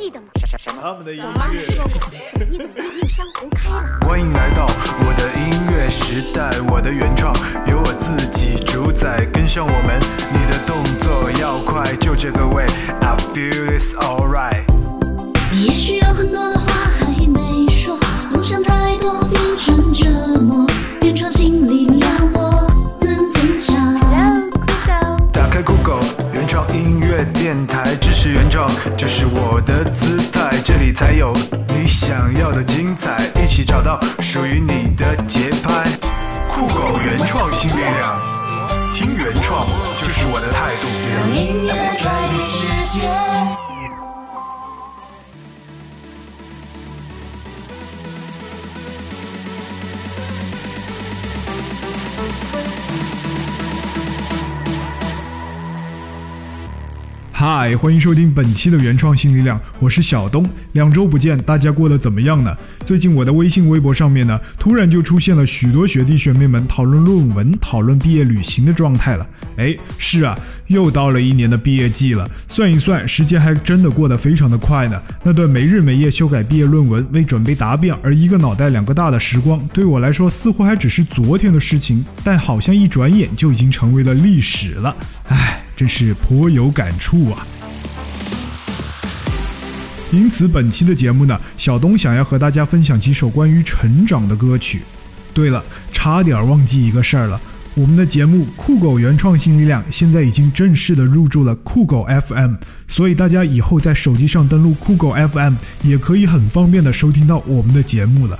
记得吗？他们的音我妈。说过，你努力令山红开了。欢迎来到我的音乐时代，我的原创由我自己主宰，跟上我们，你的动作要快，就这个味，I feel it's alright。你也许有很多的话还没说，梦想太多变成折磨，音乐电台，支持原创就是我的姿态，这里才有你想要的精彩，一起找到属于你的节拍。酷狗原创新力量，听原创就是我的态度。让音乐改变世界。嗨，欢迎收听本期的原创新力量，我是小东。两周不见，大家过得怎么样呢？最近我的微信、微博上面呢，突然就出现了许多学弟学妹们讨论论文、讨论毕业旅行的状态了。哎，是啊，又到了一年的毕业季了，算一算，时间还真的过得非常的快呢。那段没日没夜修改毕业论文，为准备答辩而一个脑袋两个大的时光，对我来说似乎还只是昨天的事情，但好像一转眼就已经成为了历史了。唉。真是颇有感触啊！因此，本期的节目呢，小东想要和大家分享几首关于成长的歌曲。对了，差点忘记一个事儿了，我们的节目酷狗原创新力量现在已经正式的入驻了酷狗 FM，所以大家以后在手机上登录酷狗 FM，也可以很方便的收听到我们的节目了。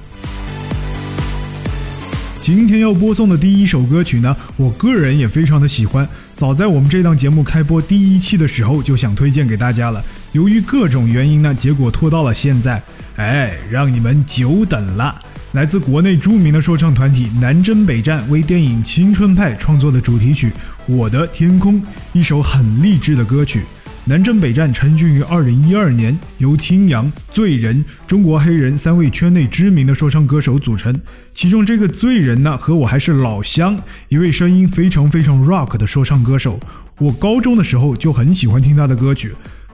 今天要播送的第一首歌曲呢，我个人也非常的喜欢。早在我们这档节目开播第一期的时候，就想推荐给大家了。由于各种原因呢，结果拖到了现在，哎，让你们久等了。来自国内著名的说唱团体南征北战为电影《青春派》创作的主题曲《我的天空》，一首很励志的歌曲。南征北战成军于二零一二年，由听阳、罪人、中国黑人三位圈内知名的说唱歌手组成。其中这个罪人呢，和我还是老乡，一位声音非常非常 rock 的说唱歌手。我高中的时候就很喜欢听他的歌曲。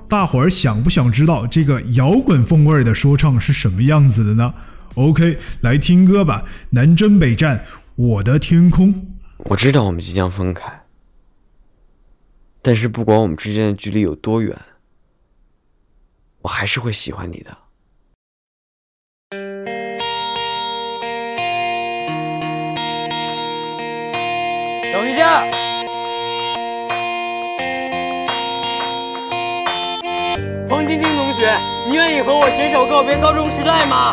大伙儿想不想知道这个摇滚风味的说唱是什么样子的呢？OK，来听歌吧。南征北战，我的天空。我知道我们即将分开。但是不管我们之间的距离有多远，我还是会喜欢你的。等一下，黄晶晶同学，你愿意和我携手告别高中时代吗？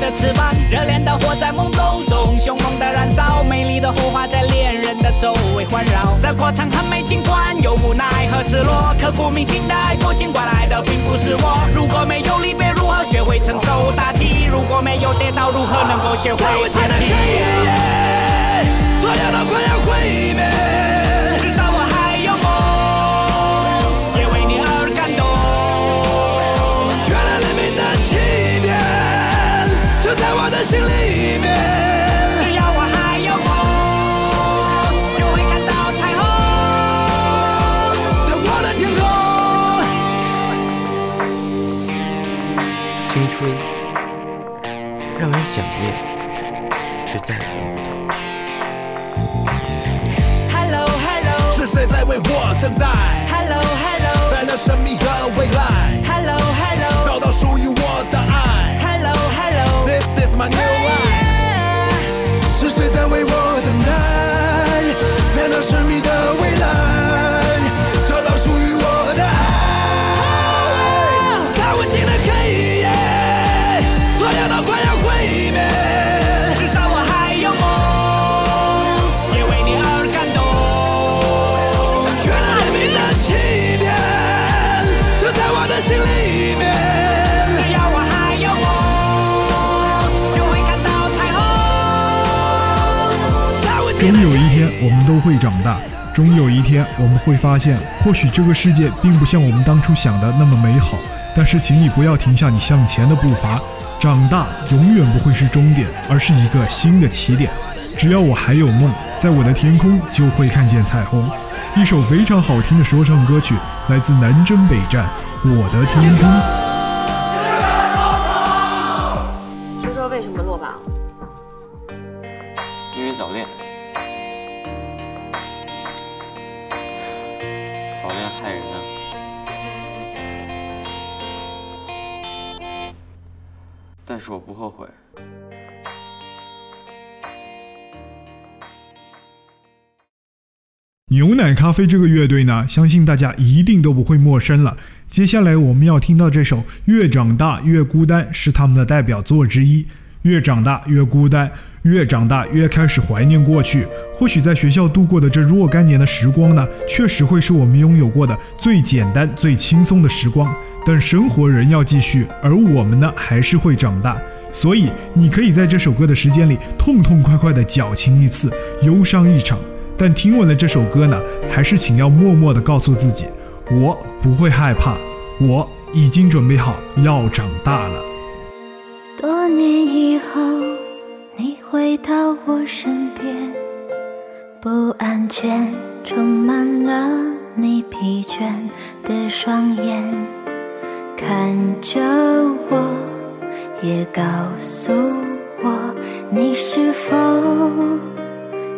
的翅膀。热恋的火在懵懂中凶猛的燃烧，美丽的火花在恋人的周围环绕。这过程很美，尽管有无奈和失落，刻骨铭心的爱过，尽管来的并不是我。如果没有离别，如何学会承受打击？如果没有跌倒，如何能够学会爬起？所有的快要毁灭。让人想念却再也等不到 hello hello 是谁在为我等待？Hello hello 在那神秘的未来。我们都会长大。终有一天，我们会发现，或许这个世界并不像我们当初想的那么美好。但是，请你不要停下你向前的步伐。长大永远不会是终点，而是一个新的起点。只要我还有梦，在我的天空就会看见彩虹。一首非常好听的说唱歌曲，来自南征北战，《我的天空》。飞这个乐队呢，相信大家一定都不会陌生了。接下来我们要听到这首《越长大越孤单》是他们的代表作之一。越长大越孤单，越长大越开始怀念过去。或许在学校度过的这若干年的时光呢，确实会是我们拥有过的最简单、最轻松的时光。但生活仍要继续，而我们呢，还是会长大。所以，你可以在这首歌的时间里痛痛快快地矫情一次，忧伤一场。但听完了这首歌呢，还是请要默默地告诉自己，我不会害怕，我已经准备好要长大了。多年以后，你回到我身边，不安全充满了你疲倦的双眼，看着我，也告诉我，你是否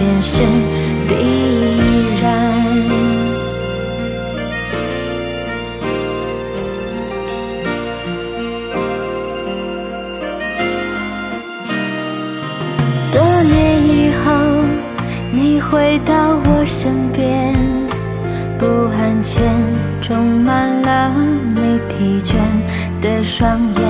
改变是必然？多年以后，你回到我身边，不安全充满了你疲倦的双眼，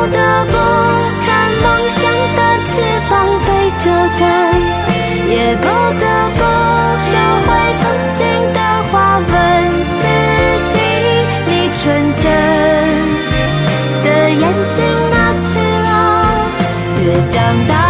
不得不看梦想的翅膀被折断也不得不收回曾经的话问自己你纯真的眼睛哪去了越长大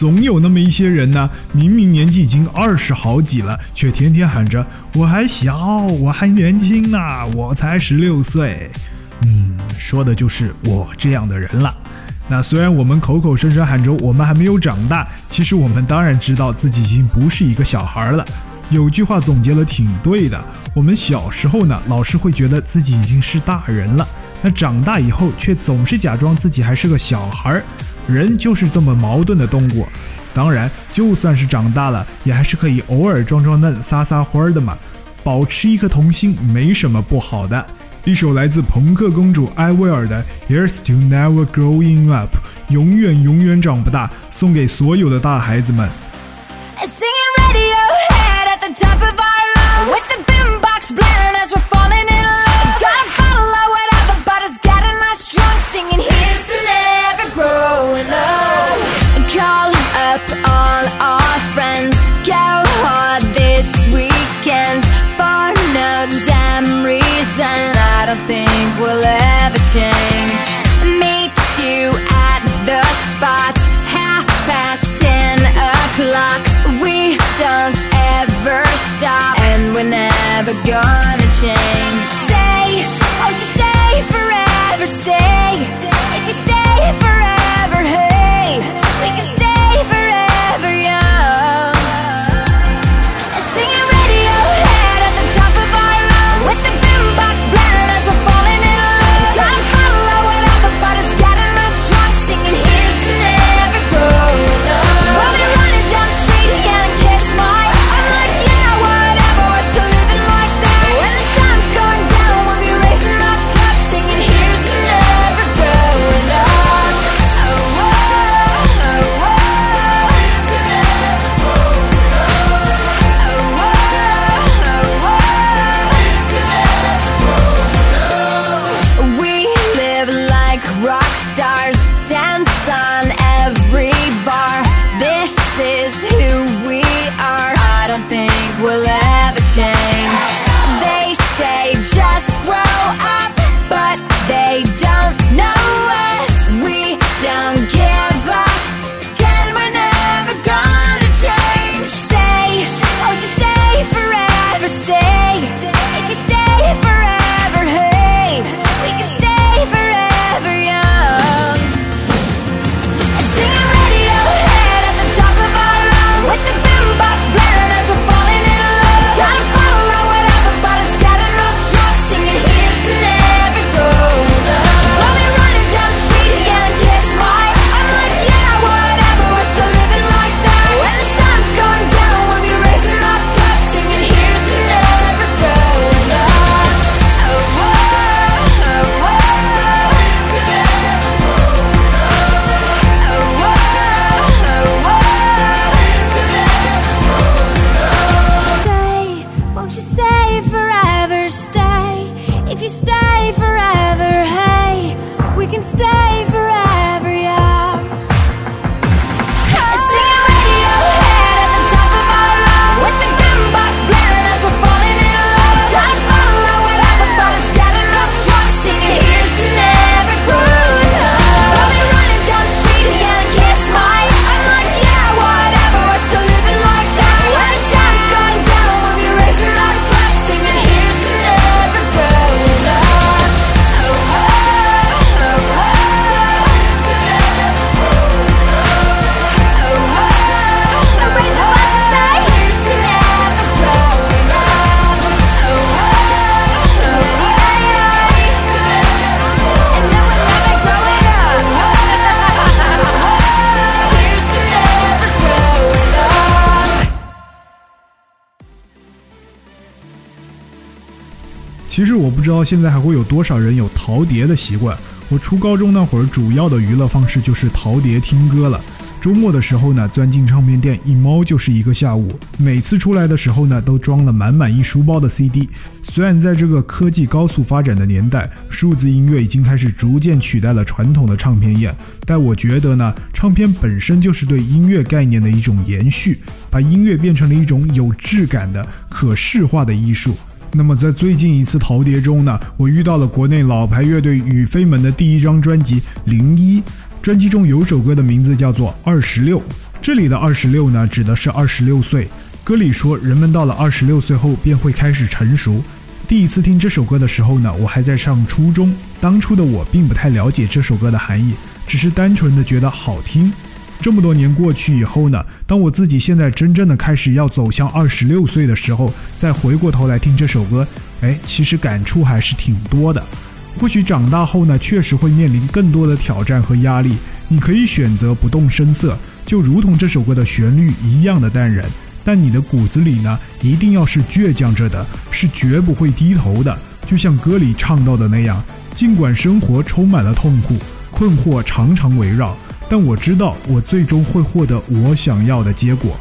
总有那么一些人呢，明明年纪已经二十好几了，却天天喊着“我还小，我还年轻呢，我才十六岁”。嗯，说的就是我这样的人了。那虽然我们口口声声喊着我们还没有长大，其实我们当然知道自己已经不是一个小孩了。有句话总结了挺对的，我们小时候呢，老是会觉得自己已经是大人了，那长大以后却总是假装自己还是个小孩儿。人就是这么矛盾的动物。当然，就算是长大了，也还是可以偶尔装装嫩、撒撒欢儿的嘛。保持一颗童心，没什么不好的。一首来自朋克公主艾薇儿的《Here's to Never Growing Up》，永远永远长不大，送给所有的大孩子们。With the boombox blaring as we're we'll ever change. Meet you at the spot Half past ten o'clock. We don't ever stop And we're never gonna change Forever. 不知道现在还会有多少人有淘碟的习惯。我初高中那会儿，主要的娱乐方式就是淘碟听歌了。周末的时候呢，钻进唱片店一猫就是一个下午。每次出来的时候呢，都装了满满一书包的 CD。虽然在这个科技高速发展的年代，数字音乐已经开始逐渐取代了传统的唱片业，但我觉得呢，唱片本身就是对音乐概念的一种延续，把音乐变成了一种有质感的可视化的艺术。那么在最近一次淘碟中呢，我遇到了国内老牌乐队雨飞门的第一张专辑《零一》，专辑中有首歌的名字叫做《二十六》，这里的二十六呢，指的是二十六岁。歌里说，人们到了二十六岁后便会开始成熟。第一次听这首歌的时候呢，我还在上初中，当初的我并不太了解这首歌的含义，只是单纯的觉得好听。这么多年过去以后呢，当我自己现在真正的开始要走向二十六岁的时候，再回过头来听这首歌，哎，其实感触还是挺多的。或许长大后呢，确实会面临更多的挑战和压力。你可以选择不动声色，就如同这首歌的旋律一样的淡然，但你的骨子里呢，一定要是倔强着的，是绝不会低头的。就像歌里唱到的那样，尽管生活充满了痛苦，困惑常常围绕。但我知道，我最终会获得我想要的结果。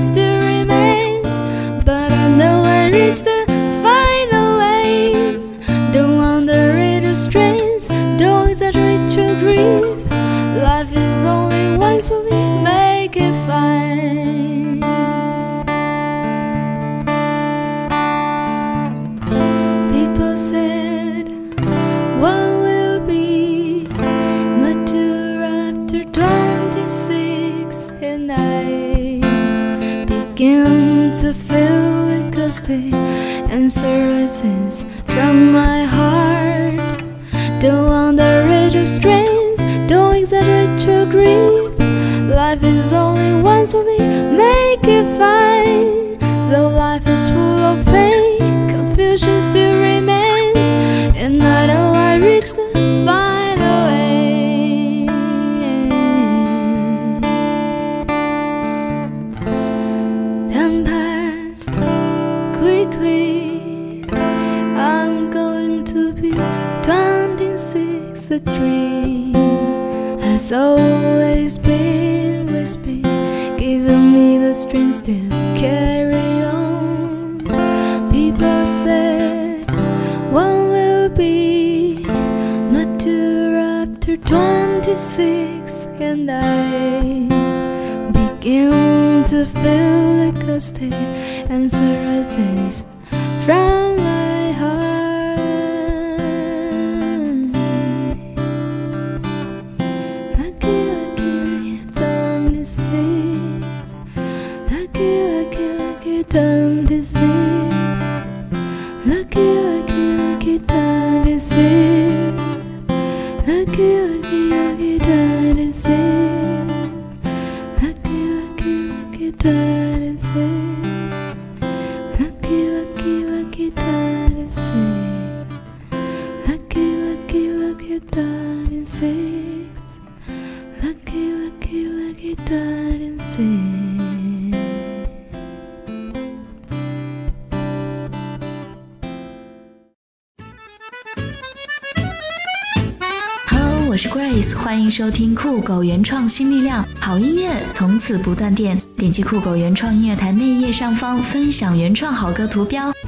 sister answer rises from my 26, and I begin to feel like a stay answer rises from dead. 收听酷狗原创新力量，好音乐从此不断电。点击酷狗原创音乐台内页上方分享原创好歌图标，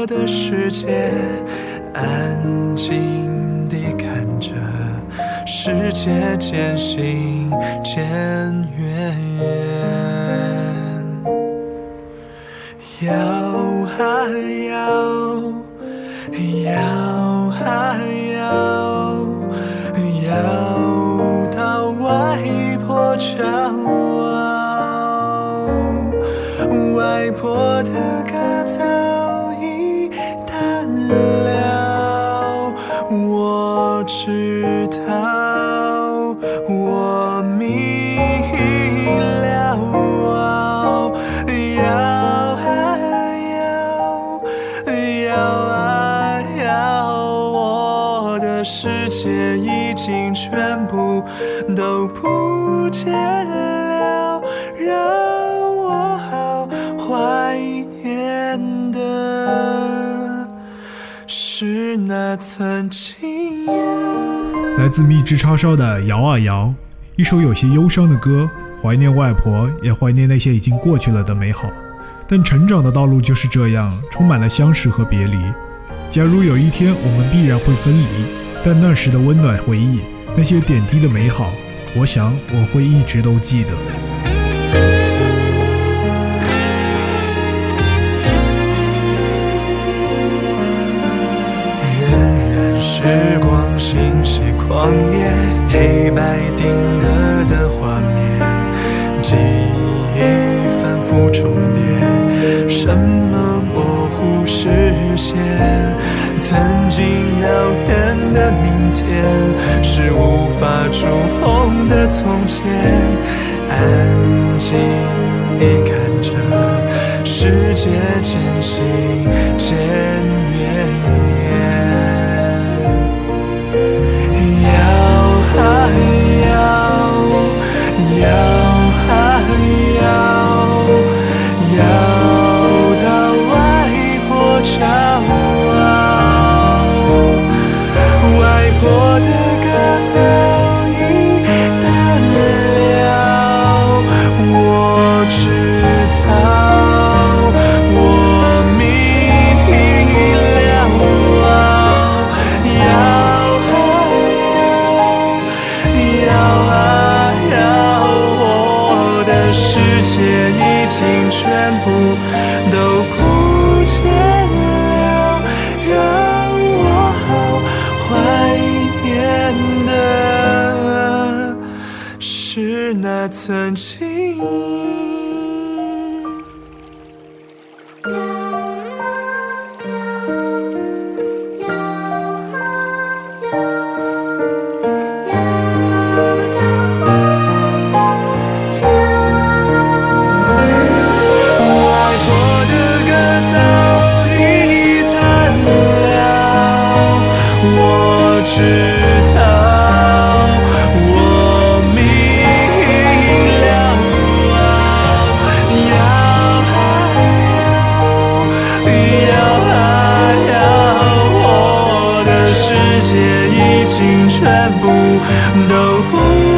我的世界，安静地看着。世界渐行渐远，摇啊摇，摇啊摇，摇到外婆桥，外婆的歌了，我知道。我明了，摇啊摇，摇啊摇，我的世界已经全部那曾经。来自蜜汁叉烧的《摇啊摇》，一首有些忧伤的歌，怀念外婆，也怀念那些已经过去了的美好。但成长的道路就是这样，充满了相识和别离。假如有一天我们必然会分离，但那时的温暖回忆，那些点滴的美好，我想我会一直都记得。定格的画面，记忆反复重叠，什么模糊视线？曾经遥远的明天，是无法触碰的从前。安静地看着世界渐行渐全部都不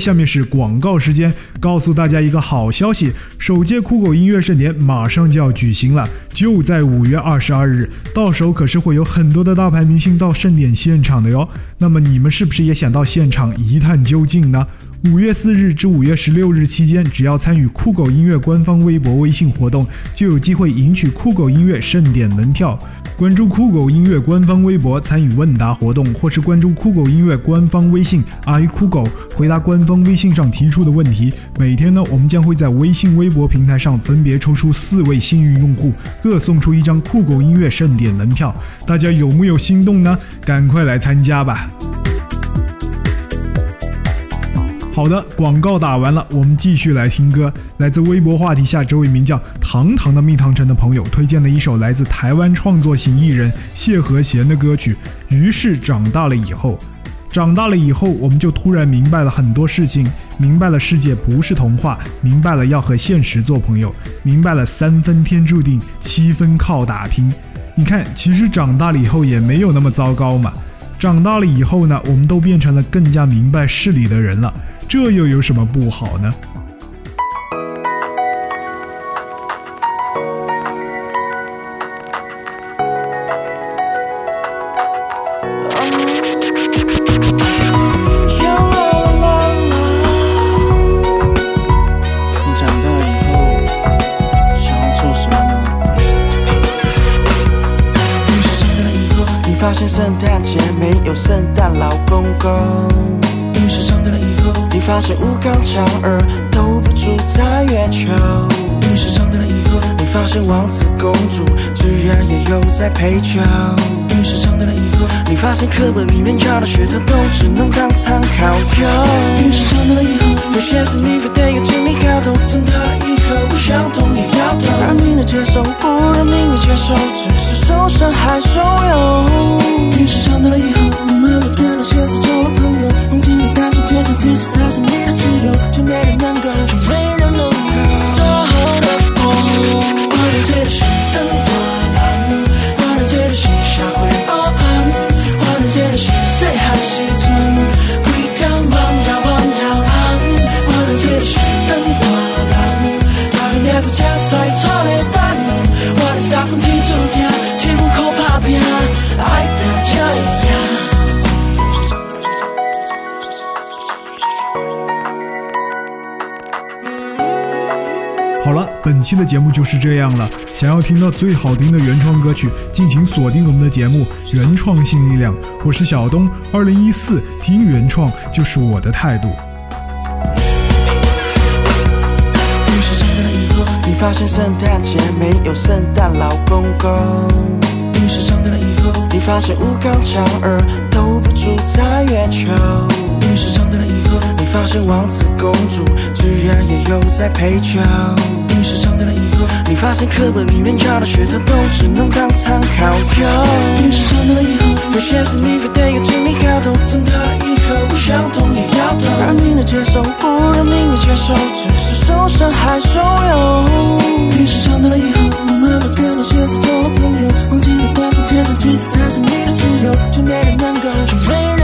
下面是广告时间，告诉大家一个好消息，首届酷狗音乐盛典马上就要举行了，就在五月二十二日，到时候可是会有很多的大牌明星到盛典现场的哟。那么你们是不是也想到现场一探究竟呢？五月四日至五月十六日期间，只要参与酷狗音乐官方微博、微信活动，就有机会赢取酷狗音乐盛典门票。关注酷狗音乐官方微博参与问答活动，或是关注酷狗音乐官方微信 i 酷狗，回答官方微信上提出的问题。每天呢，我们将会在微信、微博平台上分别抽出四位幸运用户，各送出一张酷狗音乐盛典门票。大家有木有心动呢？赶快来参加吧！好的，广告打完了，我们继续来听歌。来自微博话题下这位名叫糖糖的蜜糖城的朋友推荐了一首来自台湾创作型艺人谢和弦的歌曲。于是长大了以后，长大了以后，我们就突然明白了很多事情，明白了世界不是童话，明白了要和现实做朋友，明白了三分天注定，七分靠打拼。你看，其实长大了以后也没有那么糟糕嘛。长大了以后呢，我们都变成了更加明白事理的人了。这又有什么不好呢？发现吴刚乔儿都不住在月球。于是长大了以后，你发现王子公主居然也有在陪酒。于是长大了以后，你发现课本里面教的学的都只能当参考。用。于是长大了以后，有些事你非得要经历搞懂。长大了以后，不想懂也要懂。认命的接受，不认命的接受，只是受伤还受用。于是长大了以后，我们都跟那些事做了朋友，忘记了单纯天真，其实期的节目就是这样了。想要听到最好听的原创歌曲，敬请锁定我们的节目《原创新力量》。我是小东，二零一四听原创就是我的态度。于是长大了以后，你发现圣诞节没有圣诞老公公。于是长大了以后，你发现吴刚强儿都不住在月球。于是长大了以后，你发现王子公主居然也有在陪酒。你发现课本里面教的学的都只能当参考用。于是长大了以后，有些事你非得要经历搞懂。长大以后，不想懂也要懂。认命的接受，不认命的接受，只是受伤还受用。于是长大了以后，我们都跟那些事做了朋友，忘记了单纯天真，其实才是你的自由，就没人能够，就没人